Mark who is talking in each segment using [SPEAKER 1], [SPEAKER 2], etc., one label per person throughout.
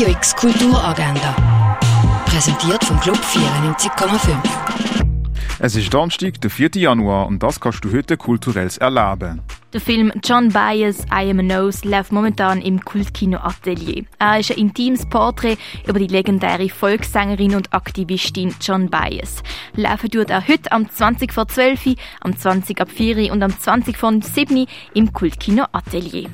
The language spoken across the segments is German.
[SPEAKER 1] Radio X Kulturagenda. Präsentiert vom Club 94,5.
[SPEAKER 2] Es ist Donnerstag, der 4. Januar, und das kannst du heute kulturell erleben.
[SPEAKER 3] Der Film John Byers I Am a Nose läuft momentan im Kultkino Atelier. Er ist ein intimes Porträt über die legendäre Volkssängerin und Aktivistin John Byers. Laufen tut er heute am 20 vor 12, am 20 ab 4 und am 20 vor 7 im Kultkino Atelier.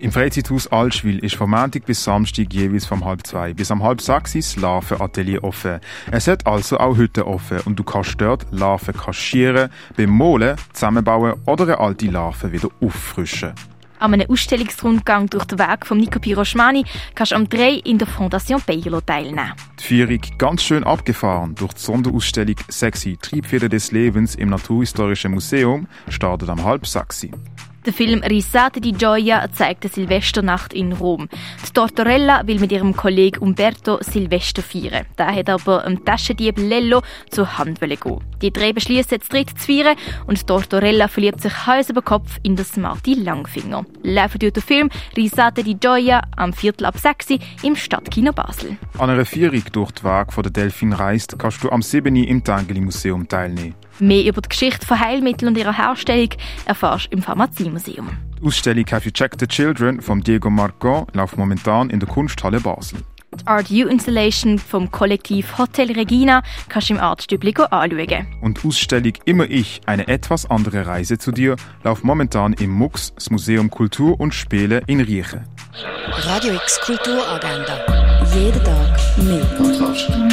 [SPEAKER 2] Im Freizeithaus Altschwil ist vom Montag bis Samstag jeweils vom halb zwei bis am halb sechs das Larvenatelier offen. Es hat also auch heute offen und du kannst dort Larven kaschieren, bemolen, zusammenbauen oder eine alte Larve wieder auffrischen.
[SPEAKER 3] An einem Ausstellungsrundgang durch den Weg von Nico Piroschmani kannst du am 3 in der Fondation Beilo teilnehmen.
[SPEAKER 2] Die Führung ganz schön abgefahren durch die Sonderausstellung Sexy Triebfeder des Lebens im Naturhistorischen Museum startet am halb sechs.
[SPEAKER 3] Der Film Risate di Gioia zeigt die Silvesternacht in Rom. Die Tortorella will mit ihrem Kollegen Umberto Silvester feiern. Da hat aber ein Taschendieb Lello zur Hand gehen. Die drei beschließen jetzt dritt zu feiern und Tortorella verliebt sich Hals über Kopf in den Smarty Langfinger. Laufen durch den Film Risate di Gioia am Viertel ab 6 im Stadtkino Basel.
[SPEAKER 2] An einer Führung durch die Weg von der Delfin reist, kannst du am 7. im Tangeli Museum teilnehmen.
[SPEAKER 3] Mehr über die Geschichte von Heilmitteln und ihrer Herstellung erfährst du im Pharmaziemuseum.
[SPEAKER 2] Die Ausstellung Have You Checked the Children von Diego Marco läuft momentan in der Kunsthalle Basel.
[SPEAKER 3] Die Art U Installation vom Kollektiv Hotel Regina kannst du im Artstübli anschauen.
[SPEAKER 2] Und die Ausstellung Immer ich, eine etwas andere Reise zu dir, läuft momentan im MUX, das Museum Kultur und Spiele in Riechen.
[SPEAKER 1] Radio X Kulturagenda. Jeden Tag mehr. Kontrast.